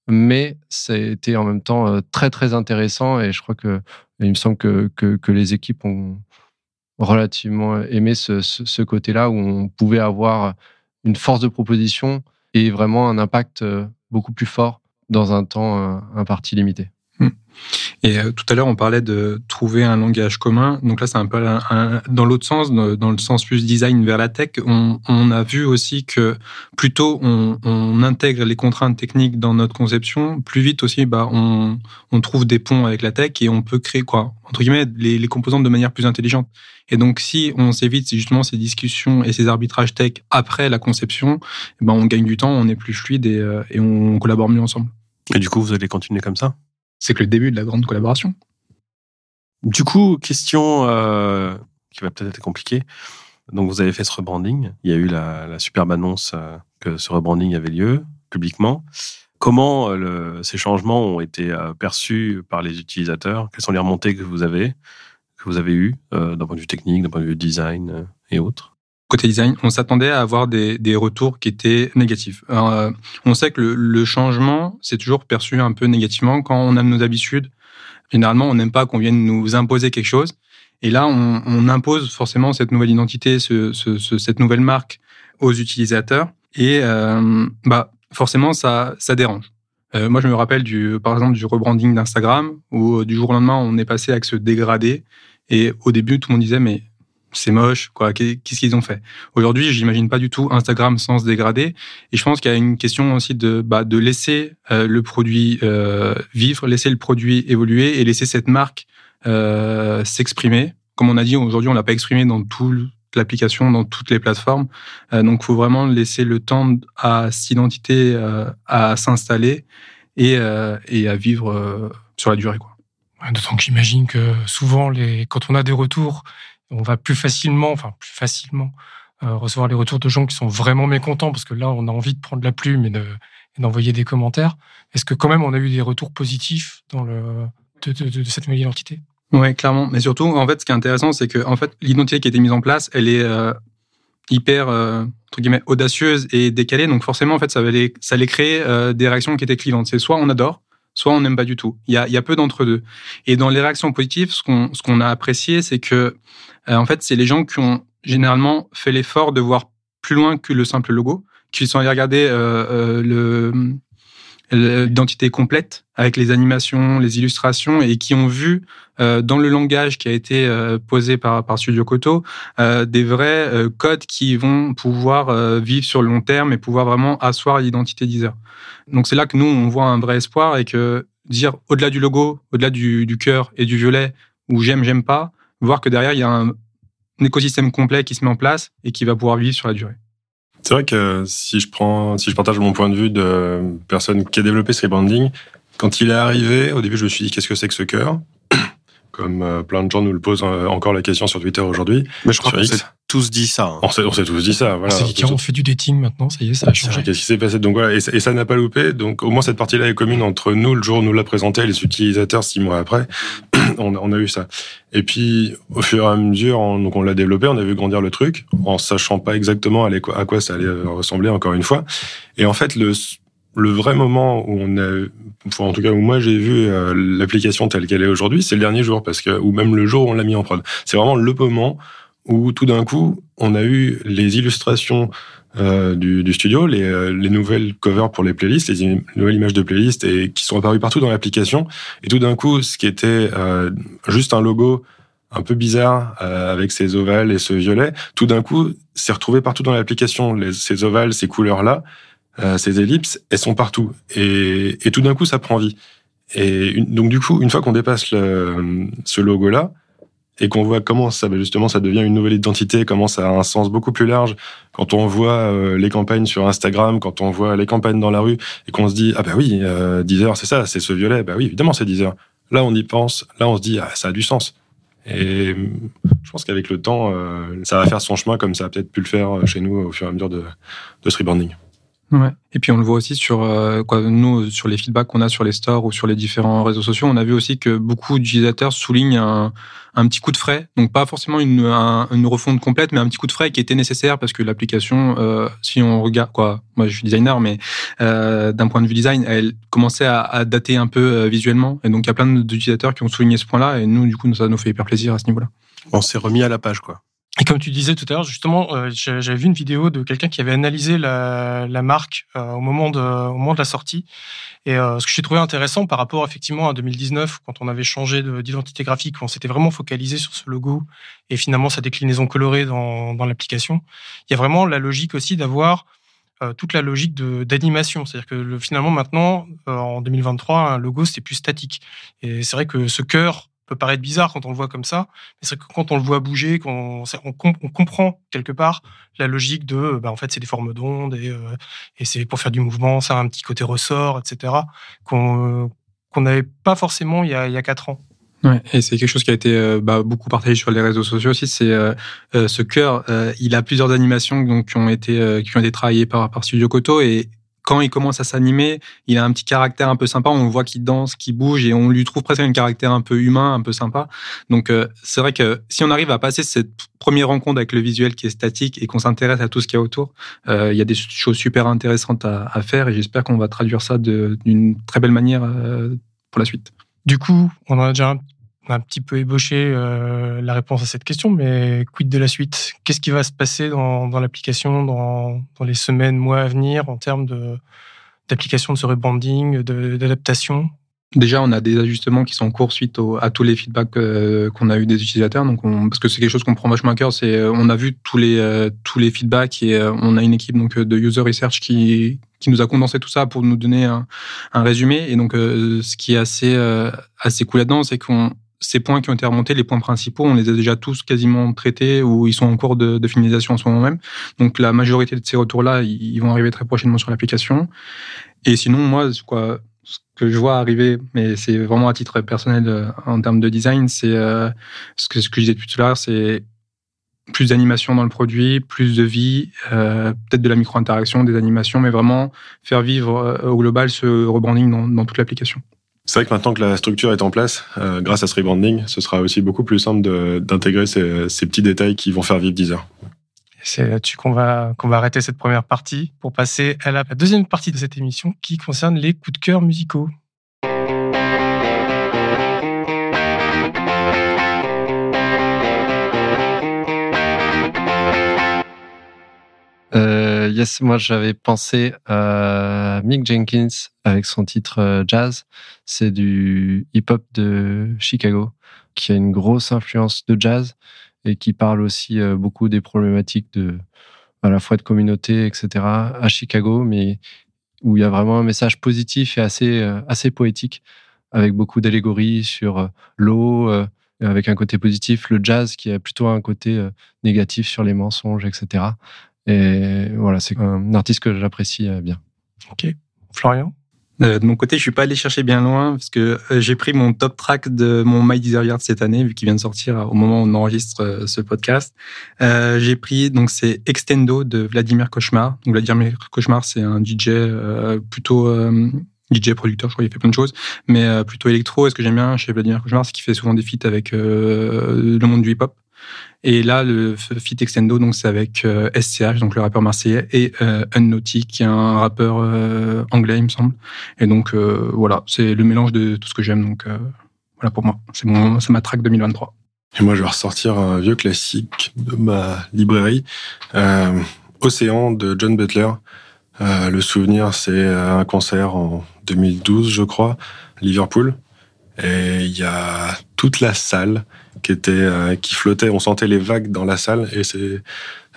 Mais c'était en même temps euh, très, très intéressant et je crois que il me semble que, les équipes ont relativement aimé ce, côté-là où on pouvait avoir une force de proposition et vraiment un impact euh, beaucoup plus fort dans un temps imparti limité. Et euh, tout à l'heure, on parlait de trouver un langage commun. Donc là, c'est un peu dans l'autre sens, dans le sens plus design vers la tech. On, a vu aussi que plus tôt on, on, intègre les contraintes techniques dans notre conception, plus vite aussi, bah, on, trouve des ponts avec la tech et on peut créer quoi entre guillemets les, composantes de manière plus intelligente. Et donc, si on s'évite justement ces discussions et ces arbitrages tech après la conception, eh ben on gagne du temps, on est plus fluide euh, et on collabore mieux ensemble. Et du coup, vous allez continuer comme ça? C'est que le début de la grande collaboration. Du coup, question euh, qui va peut-être être compliquée. Donc, vous avez fait ce rebranding. Il y a eu la, superbe annonce euh, que ce rebranding avait lieu publiquement. Comment euh, ces changements ont été perçus par les utilisateurs? Quelles sont les remontées que vous avez, que vous avez eues d'un point de vue technique, d'un point de vue design et autres? Côté design, on s'attendait à avoir des, des, retours qui étaient négatifs. Euh, on sait que le, le changement, c'est toujours perçu un peu négativement quand on a nos habitudes. Généralement, on n'aime pas qu'on vienne nous imposer quelque chose. Et là, on, on impose forcément cette nouvelle identité, ce, ce, cette nouvelle marque aux utilisateurs. Et euh, bah, forcément, ça, ça dérange. Euh, moi, je me rappelle du, par exemple, du rebranding d'Instagram, où du jour au lendemain, on est passé avec ce dégradé. Et au début, tout le monde disait, mais c'est moche, quoi. Qu'est-ce qu'ils ont fait? Aujourd'hui, j'imagine pas du tout Instagram sans se dégrader. Et je pense qu'il y a une question aussi de bah, de laisser euh, le produit euh, vivre, laisser le produit évoluer et laisser cette marque euh, s'exprimer. Comme on a dit, aujourd'hui, on l'a pas exprimé dans toute l'application, dans toutes les plateformes. donc, faut vraiment laisser le temps à cette identité à s'installer et, et à vivre sur la durée. Quoi. D'autant que j'imagine que souvent, les, quand on a des retours, on va plus facilement, enfin plus facilement, euh, recevoir les retours de gens qui sont vraiment mécontents, parce que là, on a envie de prendre la plume et, d'envoyer des commentaires. Est-ce que quand même, on a eu des retours positifs dans le, de, cette nouvelle identité? Oui, clairement. Mais surtout, en fait, ce qui est intéressant, c'est que en fait, l'identité qui a été mise en place, elle est euh, hyper euh, entre guillemets audacieuse et décalée. Donc forcément, en fait, ça allait, ça allait créer des réactions qui étaient clivantes. C'est soit on adore, soit on n'aime pas du tout. Il y a, y a peu d'entre deux. Et dans les réactions positives, ce qu'on ce qu'on a apprécié, c'est que en fait, c'est les gens qui ont généralement fait l'effort de voir plus loin que le simple logo, qui sont allés regarder euh, euh, le l'identité complète avec les animations, les illustrations et qui ont vu euh, dans le langage qui a été euh, posé par, par Studio Koto euh, des vrais euh, codes qui vont pouvoir euh, vivre sur le long terme et pouvoir vraiment asseoir l'identité Deezer. Donc c'est là que nous on voit un vrai espoir et que dire au-delà du logo, au-delà du, du cœur et du violet où j'aime j'aime pas, voir que derrière il y a un écosystème complet qui se met en place et qui va pouvoir vivre sur la durée. C'est vrai que si je prends, si je partage mon point de vue de personne qui a développé ce rebranding, quand il est arrivé, au début, je me suis dit qu'est-ce que c'est que ce cœur? Comme euh, plein de gens nous le posent euh, encore la question sur Twitter aujourd'hui. Mais je crois qu'on s'est tous dit ça. Hein. On s'est, tous dit ça. Voilà. C'est on fait du dating maintenant, ça y est, ça a changé. Qu'est-ce qui s'est passé? Donc voilà, et ça, n'a pas loupé. Donc au moins cette partie-là est commune entre nous le jour où nous l'a présenté, les utilisateurs six mois après. on, on, a eu ça. Et puis, au fur et à mesure, on, donc on l'a développé, on a vu grandir le truc, en sachant pas exactement à quoi ça allait ressembler, encore une fois. Et en fait, le, le vrai moment où on a, enfin, en tout cas où moi j'ai vu euh, l'application telle qu'elle est aujourd'hui, c'est le dernier jour, parce que ou même le jour où on l'a mis en prod. C'est vraiment le moment où tout d'un coup, on a eu les illustrations euh, du, du, studio, les, euh, les, nouvelles covers pour les playlists, les nouvelles images de playlists et qui sont apparues partout dans l'application. Et tout d'un coup, ce qui était euh, juste un logo un peu bizarre euh, avec ces ovales et ce violet, tout d'un coup, c'est retrouvé partout dans l'application. Ces ovales, ces couleurs-là, ces ellipses, elles sont partout. Et, et tout d'un coup, ça prend vie. Et donc du coup, une fois qu'on dépasse le, ce logo-là, et qu'on voit comment ça, bah, justement, ça devient une nouvelle identité, comment ça a un sens beaucoup plus large. Quand on voit euh, les campagnes sur Instagram, quand on voit les campagnes dans la rue, et qu'on se dit ah bah oui, euh, Deezer, c'est ça, c'est ce violet, bah oui, évidemment c'est Deezer. Là on y pense, là on se dit ah ça a du sens. Et je pense qu'avec le temps, euh, ça va faire son chemin comme ça a peut-être pu le faire chez nous au fur et à mesure de, de ce rebranding. Ouais. Et puis on le voit aussi sur euh, quoi, nous sur les feedbacks qu'on a sur les stores ou sur les différents réseaux sociaux, on a vu aussi que beaucoup d'utilisateurs soulignent un, un, petit coup de frais, donc pas forcément une, une refonte complète, mais un petit coup de frais qui était nécessaire parce que l'application, euh, si on regarde quoi, moi je suis designer, mais euh, d'un point de vue design, elle commençait à, à dater un peu euh, visuellement, et donc il y a plein d'utilisateurs qui ont souligné ce point-là, et nous du coup ça nous fait hyper plaisir à ce niveau-là. On s'est remis à la page quoi. Et comme tu disais tout à l'heure, justement, euh, j'avais vu une vidéo de quelqu'un qui avait analysé la, marque euh, au, moment de, la sortie. Et euh, ce que j'ai trouvé intéressant par rapport effectivement à 2019, quand on avait changé d'identité graphique, on s'était vraiment focalisé sur ce logo et finalement sa déclinaison colorée dans, l'application. Il y a vraiment la logique aussi d'avoir toute la logique d'animation. C'est-à-dire que le, finalement maintenant, en 2023, un logo c'est plus statique. Et c'est vrai que ce cœur peut paraître bizarre quand on le voit comme ça, mais c'est que quand on le voit bouger, qu'on on, comprend quelque part la logique de, bah, en fait, c'est des formes d'ondes et, euh, et c'est pour faire du mouvement, ça a un petit côté ressort, etc. qu'on qu'on n'avait pas forcément il y a, il y a quatre ans. Ouais, et c'est quelque chose qui a été euh, bah, beaucoup partagé sur les réseaux sociaux aussi. C'est euh, ce cœur, il a plusieurs animations donc qui ont été qui ont été travaillées par par Studio Koto et quand il commence à s'animer, il a un petit caractère un peu sympa. On voit qu'il danse, qu'il bouge et on lui trouve presque un caractère un peu humain, un peu sympa. Donc euh, c'est vrai que si on arrive à passer cette première rencontre avec le visuel qui est statique et qu'on s'intéresse à tout ce qu'il y a autour, euh, il y a des choses super intéressantes à, faire et j'espère qu'on va traduire ça d'une très belle manière euh, pour la suite. Du coup, on a déjà un un petit peu ébauché euh, la réponse à cette question, mais quid de la suite? Qu'est-ce qui va se passer dans, l'application dans, les semaines, mois à venir en termes d'application de, ce rebranding, d'adaptation? Déjà, on a des ajustements qui sont en cours suite à tous les feedbacks euh, qu'on a eu des utilisateurs. Donc, on, parce que c'est quelque chose qu'on prend vachement à cœur. C'est, euh, on a vu tous les tous les feedbacks et on a une équipe donc de user research qui qui nous a condensé tout ça pour nous donner un, un résumé. Et donc, ce qui est assez assez cool là-dedans, c'est qu'on ces points qui ont été remontés, les points principaux, on les a déjà tous quasiment traités ou ils sont en cours de, de finalisation en ce moment même. Donc la majorité de ces retours-là, ils vont arriver très prochainement sur l'application. Et sinon, moi, quoi, que je vois arriver, mais c'est vraiment à titre personnel euh, en termes de design, c'est euh, ce, que, ce que je disais tout à l'heure, c'est plus d'animation dans le produit, plus de vie, euh, peut-être de la micro-interaction, des animations, mais vraiment faire vivre au global ce rebranding dans, dans toute l'application. C'est vrai que maintenant que la structure est en place, grâce à ce rebranding, ce sera aussi beaucoup plus simple d'intégrer ces, ces, petits détails qui vont faire vivre Deezer. C'est là-dessus qu'on va, qu'on va arrêter cette première partie pour passer à la deuxième partie de cette émission qui concerne les coups de cœur musicaux. Yes, moi j'avais pensé à Mick Jenkins avec son titre euh, Jazz. C'est du hip-hop de Chicago qui a une grosse influence de jazz et qui parle aussi euh, beaucoup des problématiques de à la fois de communauté, etc. à Chicago, mais où il y a vraiment un message positif et assez euh, assez poétique avec beaucoup d'allégories sur euh, l'eau, avec un côté positif, le jazz qui a plutôt un côté négatif sur les mensonges, etc. Et voilà, c'est un artiste que j'apprécie bien. Ok, Florian? Euh, de mon côté, je suis pas allé chercher bien loin parce que euh, j'ai pris mon top track de mon My Deezer Yard cette année, vu qu'il vient de sortir au moment où on enregistre euh, ce podcast. j'ai pris donc c'est Extendo de Vladimir Cauchemar. Donc Vladimir Cauchemar, c'est un DJ plutôt DJ producteur, je crois qu'il fait plein de choses, mais plutôt électro. Et ce que j'aime bien chez Vladimir Cauchemar, c'est qu'il fait souvent des feats avec le monde du hip-hop. Et là, le feat extendo, donc c'est avec SCH, euh, donc le rappeur marseillais, et euh, un rappeur euh, anglais, il me semble. Et donc euh, voilà, c'est le mélange de tout ce que j'aime. Donc voilà pour moi, c'est mon, c'est ma track 2023. Et moi, je vais ressortir un vieux classique de ma librairie, Océan de John Butler. le souvenir, c'est un concert en 2012, je crois, Liverpool. Et il y a toute la salle qui était euh, qui flottait. On sentait les vagues dans la salle et c'est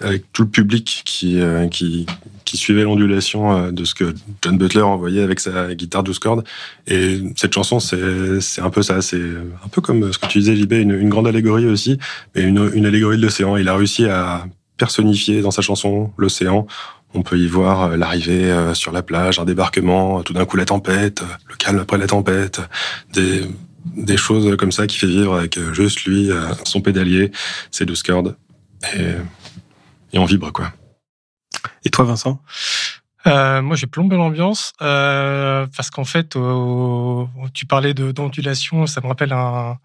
avec tout le public qui euh, qui, qui suivait l'ondulation euh, de ce que John Butler envoyait avec sa guitare 12 cordes. Et cette chanson, c'est c'est un peu ça. C'est un peu comme ce que tu disais, JB, une, une grande allégorie aussi, mais une, une allégorie de l'océan. Il a réussi à personnifier dans sa chanson l'océan. On peut y voir l'arrivée sur la plage, un débarquement, tout d'un coup la tempête, le calme après la tempête, des des choses comme ça qui fait vivre avec euh, juste lui, euh, son pédalier, ses douze cordes. Et, et on vibre, quoi. Et toi, Vincent? Euh, moi, j'ai plombé l'ambiance euh, parce qu'en fait, tu parlais de d'ondulation, ça me rappelle un,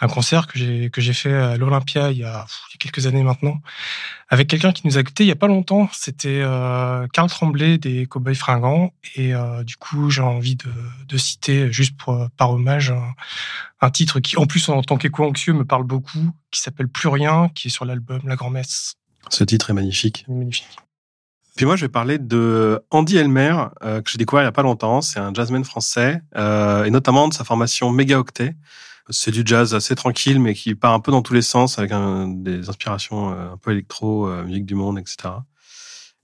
un concert que j'ai que j'ai fait à l'Olympia il, y a quelques années maintenant avec quelqu'un qui nous a écouté il y a pas longtemps. C'était euh, Carl Tremblay des Cowboys Fringants et euh, du coup j'ai envie de, de, citer juste pour, par hommage un, un, titre qui en plus en tant qu'éco-anxieux me parle beaucoup, qui s'appelle Plus rien, qui est sur l'album La Grand-Messe. Ce titre est magnifique. Magnifique. Puis moi, je vais parler de Andy Elmer, euh, que j'ai découvert il y a pas longtemps. C'est un jazzman français, euh, et notamment de sa formation Mégaoctet. C'est du jazz assez tranquille, mais qui part un peu dans tous les sens, avec un, des inspirations euh, un peu électro, euh, musique du monde, etc.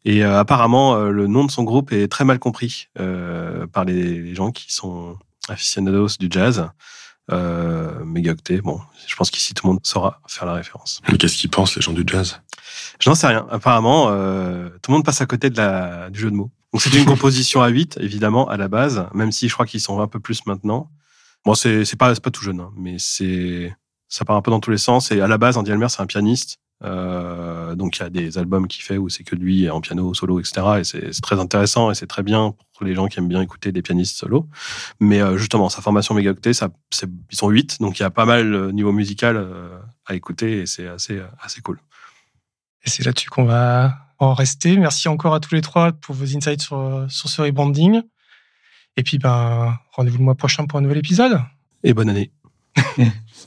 Et euh, apparemment, le nom de son groupe est très mal compris par les, les, gens qui sont aficionados du jazz. Euh, Mégaoctet, bon, je pense qu'ici tout le monde saura faire la référence. Mais qu'est-ce qu'ils pensent les gens du jazz? Je n'en sais rien. Apparemment, euh, tout le monde passe à côté de la, du jeu de mots. Donc c'est une composition à 8, évidemment, à la base, même si je crois qu'ils sont un peu plus maintenant. Bon, c'est pas pas tout jeune, hein, mais c'est ça part un peu dans tous les sens. Et à la base, Andy Elmer, c'est un pianiste. Euh, donc il y a des albums qu'il fait où c'est que lui en piano solo, etc. Et c'est très intéressant et c'est très bien pour les gens qui aiment bien écouter des pianistes solo. Mais euh, justement, sa formation mégaoctet, ça, ils sont huit, donc il y a pas mal euh, niveau musical à écouter et c'est assez assez cool. Et c'est là-dessus qu'on va en rester. Merci encore à tous les trois pour vos insights sur sur ce rebranding. Et puis, ben, rendez-vous le mois prochain pour un nouvel épisode. Et bonne année.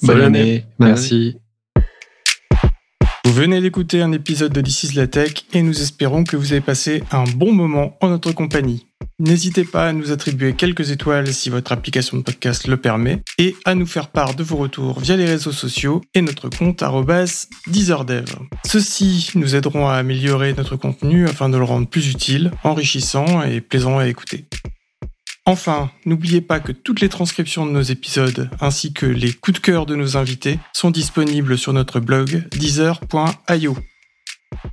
bonne, année. Merci. Vous venez d'écouter un épisode de This is la Tech et nous espérons que vous avez passé un bon moment en notre compagnie. N'hésitez pas à nous attribuer quelques étoiles si votre application de podcast le permet et à nous faire part de vos retours via les réseaux sociaux et notre compte DeezerDev. Ceux-ci nous aideront à améliorer notre contenu afin de le rendre plus utile, enrichissant et plaisant à écouter. Enfin, n'oubliez pas que toutes les transcriptions de nos épisodes ainsi que les coups de cœur de nos invités sont disponibles sur notre blog deezer.io.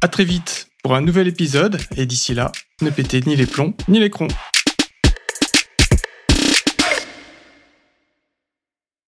À très vite pour un nouvel épisode et d'ici là, ne pétez ni les plombs ni les crons.